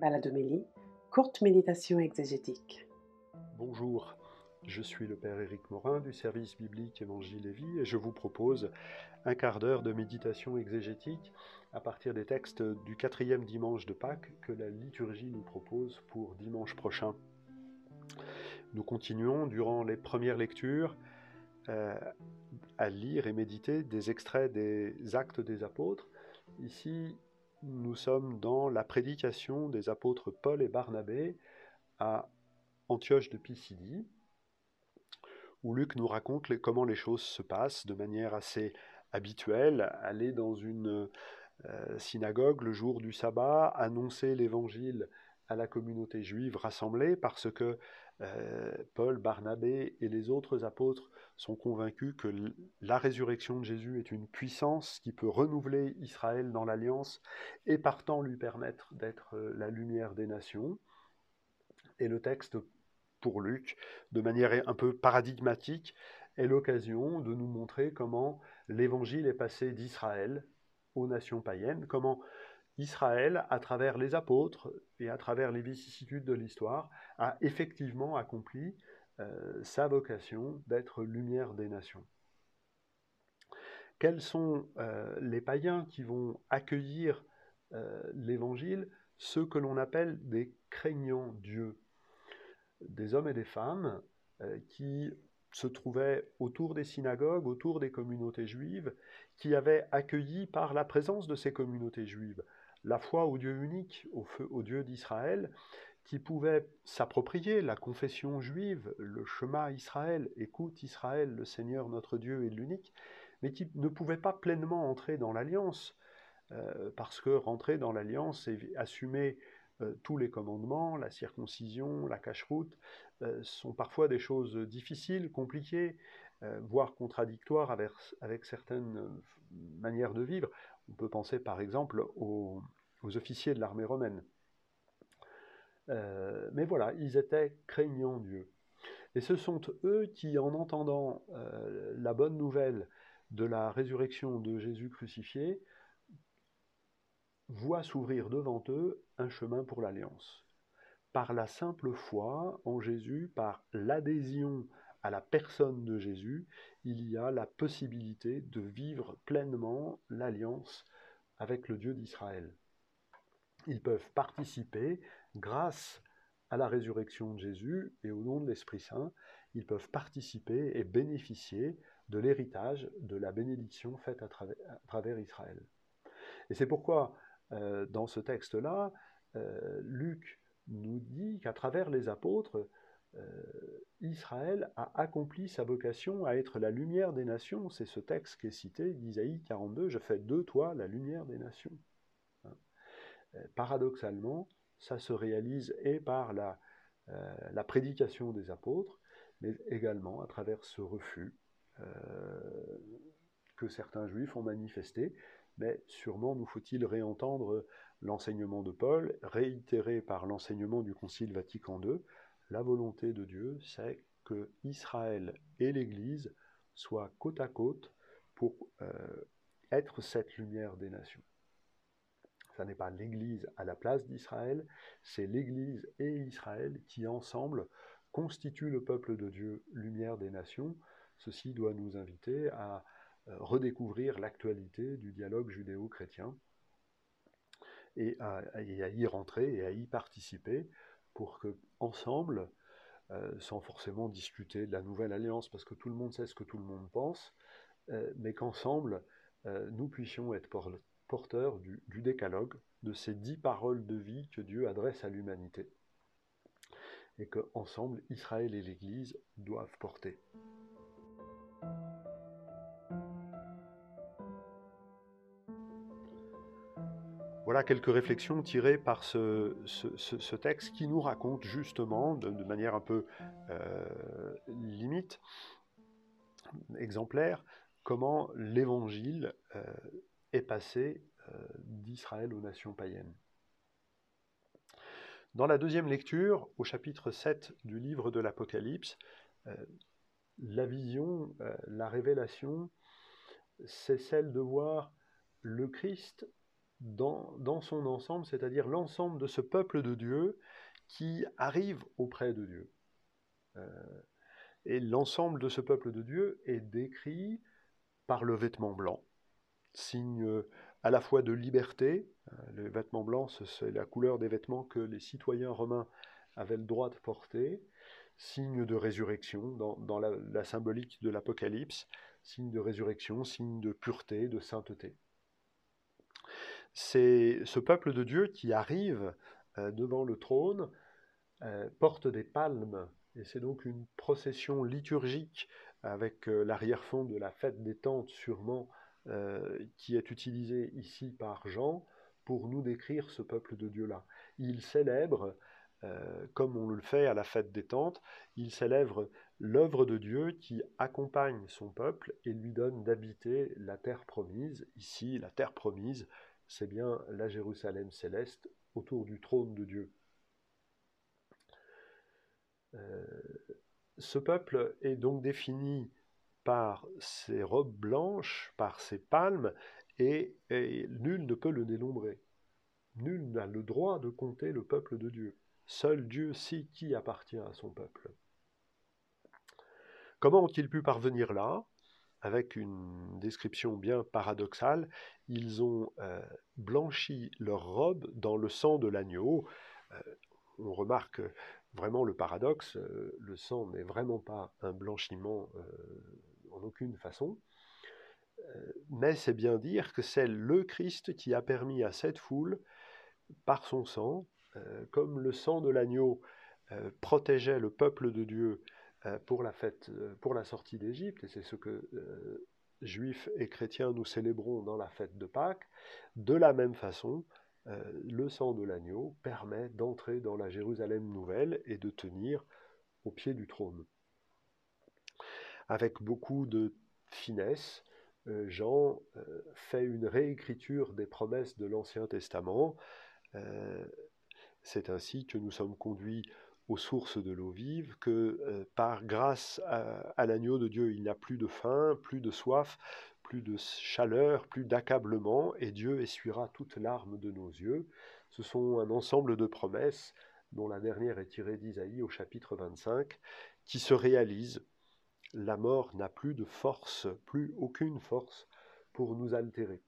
Baladomélie, courte méditation exégétique. Bonjour, je suis le Père Éric Morin du service biblique Évangile et Vie et je vous propose un quart d'heure de méditation exégétique à partir des textes du quatrième dimanche de Pâques que la liturgie nous propose pour dimanche prochain. Nous continuons durant les premières lectures euh, à lire et méditer des extraits des actes des apôtres. Ici, nous sommes dans la prédication des apôtres Paul et Barnabé à Antioche de Pisidie, où Luc nous raconte comment les choses se passent de manière assez habituelle, aller dans une euh, synagogue le jour du sabbat, annoncer l'évangile à la communauté juive rassemblée parce que Paul, Barnabé et les autres apôtres sont convaincus que la résurrection de Jésus est une puissance qui peut renouveler Israël dans l'alliance et partant lui permettre d'être euh, la lumière des nations. Et le texte pour Luc, de manière un peu paradigmatique, est l'occasion de nous montrer comment l'évangile est passé d'Israël aux nations païennes, comment Israël, à travers les apôtres et à travers les vicissitudes de l'histoire, a effectivement accompli euh, sa vocation d'être lumière des nations. Quels sont euh, les païens qui vont accueillir euh, l'Évangile? Ceux que l'on appelle des craignants Dieu, des hommes et des femmes qui se trouvaient autour des synagogues, autour des communautés juives, qui avaient accueilli par la présence de ces communautés juives la foi au Dieu unique, au, Dieu d'Israël, qui pouvait s'approprier la confession juive, le chemin Israël, écoute Israël, le Seigneur notre Dieu est l'unique, mais qui ne pouvait pas pleinement entrer dans l'alliance, euh, parce que rentrer dans l'alliance et assumer euh, tous les commandements, la circoncision, la cache-route, euh, sont parfois des choses difficiles, compliquées, voire contradictoires avec certaines manières de vivre. On peut penser par exemple aux, officiers de l'armée romaine. Euh, mais voilà, ils étaient craignants Dieu. Et ce sont eux qui, en entendant euh, la bonne nouvelle de la résurrection de Jésus crucifié, voient s'ouvrir devant eux un chemin pour l'alliance. Par la simple foi en Jésus, par l'adhésion à la personne de Jésus, il y a la possibilité de vivre pleinement l'alliance avec le Dieu d'Israël. Ils peuvent participer, grâce à la résurrection de Jésus et au nom de l'Esprit Saint, ils peuvent participer et bénéficier de l'héritage de la bénédiction faite à travers, Israël. Et c'est pourquoi, euh, dans ce texte-là, euh, Luc nous dit qu'à travers les apôtres, Israël a accompli sa vocation à être la lumière des nations. C'est ce texte qui est cité d'Isaïe 42, Je fais de toi la lumière des nations. Hein. Euh, paradoxalement, ça se réalise et par la, euh, la, prédication des apôtres, mais également à travers ce refus que certains juifs ont manifesté. Mais sûrement nous faut-il réentendre l'enseignement de Paul, réitéré par l'enseignement du Concile Vatican II, la volonté de Dieu, c'est que Israël et l'Église soient côte à côte pour euh, être cette lumière des nations. Ce n'est pas l'Église à la place d'Israël, c'est l'Église et Israël qui ensemble constituent le peuple de Dieu, lumière des nations. Ceci doit nous inviter à euh, redécouvrir l'actualité du dialogue judéo-chrétien et à, y rentrer et à y participer pour que ensemble, euh, sans forcément discuter de la nouvelle alliance, parce que tout le monde sait ce que tout le monde pense, euh, mais qu'ensemble, euh, nous puissions être porteurs du, décalogue, de ces dix paroles de vie que Dieu adresse à l'humanité, et que ensemble, Israël et l'Église doivent porter. Voilà quelques réflexions tirées par ce, texte qui nous raconte justement, de, manière un peu euh, limite, exemplaire, comment l'évangile euh, est passé euh, d'Israël aux nations païennes. Dans la deuxième lecture, au chapitre 7 du livre de l'Apocalypse, la vision, la révélation, c'est celle de voir le Christ dans, son ensemble, c'est-à-dire l'ensemble de ce peuple de Dieu qui arrive auprès de Dieu. Euh, et l'ensemble de ce peuple de Dieu est décrit par le vêtement blanc, signe à la fois de liberté, euh, le vêtement blanc c'est la couleur des vêtements que les citoyens romains avaient le droit de porter, signe de résurrection dans, la, symbolique de l'Apocalypse, signe de résurrection, signe de pureté, de sainteté. C'est ce peuple de Dieu qui arrive euh, devant le trône, euh, porte des palmes, et c'est donc une procession liturgique avec euh, l'arrière-fond de la fête des tentes sûrement, qui est utilisée ici par Jean pour nous décrire ce peuple de Dieu-là. Il célèbre comme on le fait à la fête des tentes, il célèbre l'œuvre de Dieu qui accompagne son peuple et lui donne d'habiter la terre promise. Ici, la terre promise, c'est bien la Jérusalem céleste autour du trône de Dieu. Euh, ce peuple est donc défini par ses robes blanches, par ses palmes, et, et nul ne peut le dénombrer. Nul n'a le droit de compter le peuple de Dieu. Seul Dieu sait qui appartient à son peuple. Comment ont-ils pu parvenir là? Avec une description bien paradoxale, ils ont euh, blanchi leur robe dans le sang de l'agneau. Euh, on remarque vraiment le paradoxe, euh, le sang n'est vraiment pas un blanchiment en aucune façon, mais c'est bien dire que c'est le Christ qui a permis à cette foule, par son sang, comme le sang de l'agneau protégeait le peuple de Dieu pour la fête, pour la sortie d'Égypte, et c'est ce que juifs et chrétiens nous célébrons dans la fête de Pâques, de la même façon, le sang de l'agneau permet d'entrer dans la Jérusalem nouvelle et de tenir au pied du trône. Avec beaucoup de finesse, Jean fait une réécriture des promesses de l'Ancien Testament c'est ainsi que nous sommes conduits aux sources de l'eau vive, que euh, par grâce à, l'agneau de Dieu, il n'y a plus de faim, plus de soif, plus de chaleur, plus d'accablement, et Dieu essuiera toute larme de nos yeux. Ce sont un ensemble de promesses, dont la dernière est tirée d'Isaïe au chapitre 25, qui se réalisent. La mort n'a plus de force, plus aucune force pour nous altérer.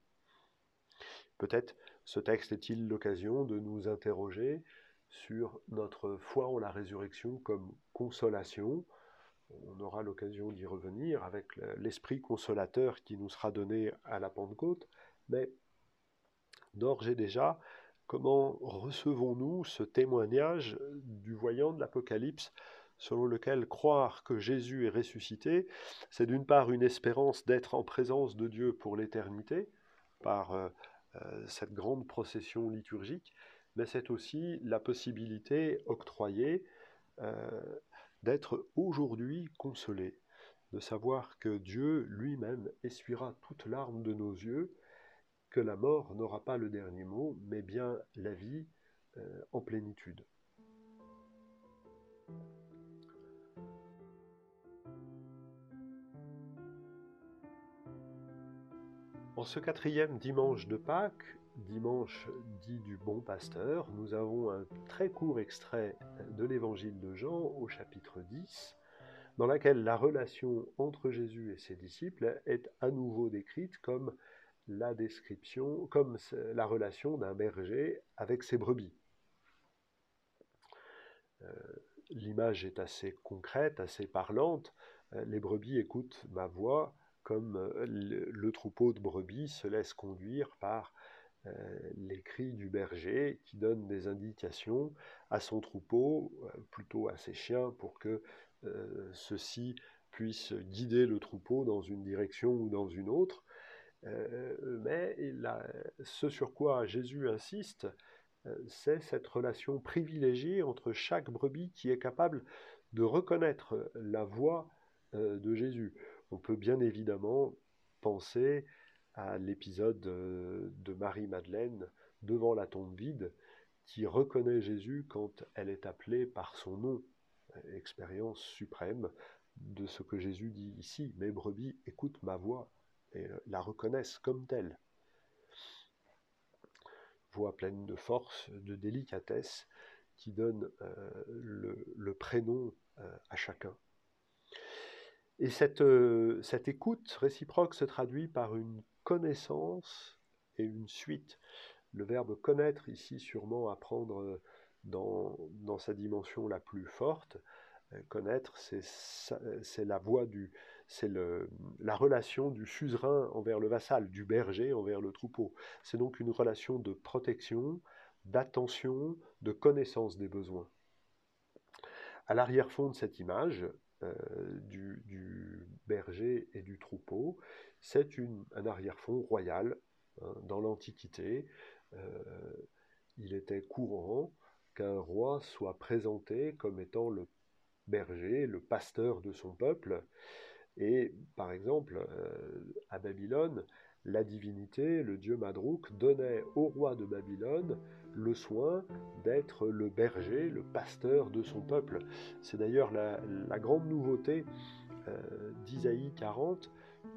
Peut-être ce texte est-il l'occasion de nous interroger sur notre foi en la résurrection comme consolation. On aura l'occasion d'y revenir avec l'esprit consolateur qui nous sera donné à la Pentecôte, mais d'ores et déjà, comment recevons-nous ce témoignage du voyant de l'Apocalypse selon lequel croire que Jésus est ressuscité, c'est d'une part une espérance d'être en présence de Dieu pour l'éternité, par euh, euh, cette grande procession liturgique, mais c'est aussi la possibilité octroyée euh, d'être aujourd'hui consolé, de savoir que Dieu lui-même essuiera toute larme de nos yeux, que la mort n'aura pas le dernier mot, mais bien la vie euh, en plénitude. En ce quatrième dimanche de Pâques, dimanche dit du bon pasteur, nous avons un très court extrait de l'évangile de Jean au chapitre 10, dans lequel la relation entre Jésus et ses disciples est à nouveau décrite comme la description, comme la relation d'un berger avec ses brebis. Euh, l'image est assez concrète, assez parlante. Euh, les brebis écoutent ma voix, comme euh, le, troupeau de brebis se laisse conduire par les cris du berger qui donne des indications à son troupeau, euh, plutôt à ses chiens, pour que ceux-ci puissent guider le troupeau dans une direction ou dans une autre. mais ce sur quoi Jésus insiste, c'est cette relation privilégiée entre chaque brebis qui est capable de reconnaître la voix de Jésus. On peut bien évidemment penser à l'épisode de Marie-Madeleine devant la tombe vide, qui reconnaît Jésus quand elle est appelée par son nom. Expérience suprême de ce que Jésus dit ici. Mes brebis écoutent ma voix et la reconnaissent comme telle. voix pleine de force, de délicatesse, qui donne le, prénom à chacun. Et cette, cette écoute réciproque se traduit par une connaissance et une suite. Le verbe connaître ici sûrement à prendre dans, dans sa dimension la plus forte. Connaître, c'est la voie du, c'est la relation du suzerain envers le vassal, du berger envers le troupeau. C'est donc une relation de protection, d'attention, de connaissance des besoins. À l'arrière-fond de cette image euh, du, et du troupeau, c'est un arrière-fond royal. Hein, dans l'Antiquité, euh, il était courant qu'un roi soit présenté comme étant le berger, le pasteur de son peuple, et par exemple, euh, à Babylone, la divinité, le dieu Madrouk, donnait au roi de Babylone le soin d'être le berger, le pasteur de son peuple. C'est d'ailleurs la, grande nouveauté d'Isaïe 40,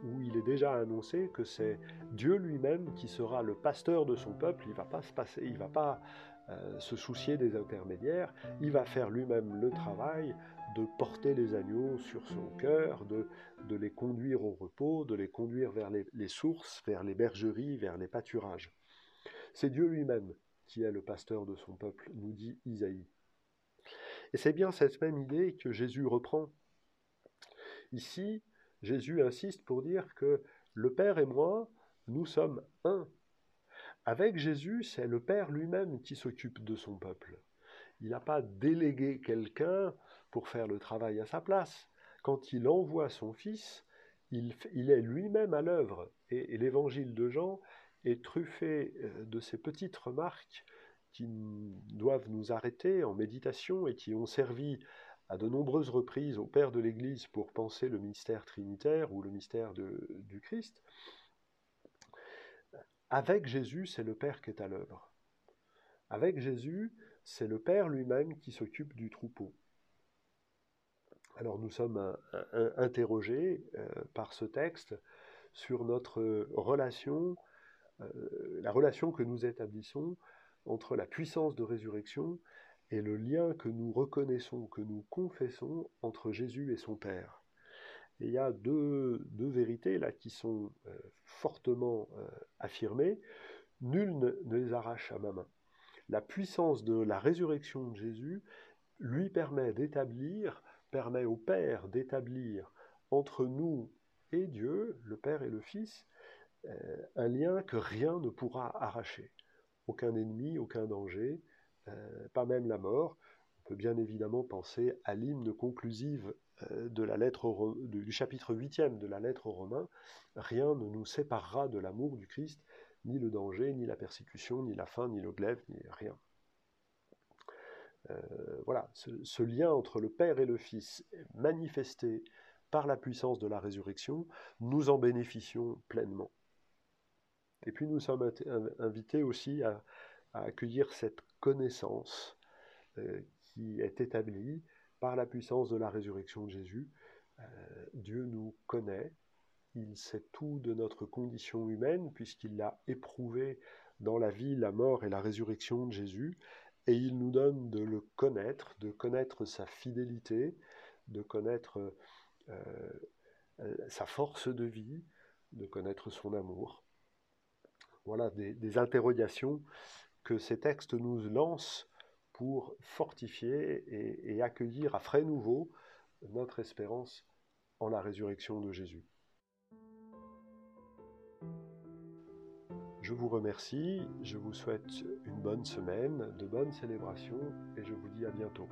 où il est déjà annoncé que c'est Dieu lui-même qui sera le pasteur de son peuple. Il ne va pas se passer, il va pas euh, se soucier des intermédiaires, il va faire lui-même le travail de porter les agneaux sur son cœur, de les conduire au repos, de les conduire vers les, sources, vers les bergeries, vers les pâturages. C'est Dieu lui-même qui est le pasteur de son peuple, nous dit Isaïe. Et c'est bien cette même idée que Jésus reprend. Ici, Jésus insiste pour dire que le Père et moi, nous sommes un. Avec Jésus, c'est le Père lui-même qui s'occupe de son peuple. Il n'a pas délégué quelqu'un pour faire le travail à sa place. Quand il envoie son Fils, il, est lui-même à l'œuvre. Et, l'évangile de Jean est truffé euh, de ces petites remarques qui doivent nous arrêter en méditation et qui ont servi à de nombreuses reprises au Père de l'Église pour penser le mystère trinitaire ou le mystère du Christ. Avec Jésus, c'est le Père qui est à l'œuvre. Avec Jésus, c'est le Père lui-même qui s'occupe du troupeau. Alors nous sommes interrogés euh, par ce texte sur notre relation, euh, la relation que nous établissons entre la puissance de résurrection et le lien que nous reconnaissons, que nous confessons entre Jésus et son Père. Et il y a deux, vérités là qui sont euh, fortement affirmées. Nul ne les arrache à ma main. La puissance de la résurrection de Jésus lui permet d'établir permet au Père d'établir entre nous et Dieu, le Père et le Fils, euh, un lien que rien ne pourra arracher. Aucun ennemi, aucun danger, euh, pas même la mort. On peut bien évidemment penser à l'hymne conclusive euh, du chapitre 8 de la lettre aux Romains. Rien ne nous séparera de l'amour du Christ, ni le danger, ni la persécution, ni la faim, ni le glaive, ni rien. Euh, voilà, ce, lien entre le Père et le Fils manifesté par la puissance de la résurrection, nous en bénéficions pleinement. Et puis nous sommes invités aussi à, accueillir cette connaissance euh, qui est établie par la puissance de la résurrection de Jésus. Euh, Dieu nous connaît, il sait tout de notre condition humaine puisqu'il l'a éprouvé dans la vie, la mort et la résurrection de Jésus et il nous donne de le connaître, de connaître sa fidélité, de connaître euh, sa force de vie, de connaître son amour. Voilà des, interrogations que ces textes nous lancent pour fortifier et accueillir à frais nouveaux notre espérance en la résurrection de Jésus. Je vous remercie, je vous souhaite une bonne semaine, de bonnes célébrations et je vous dis à bientôt.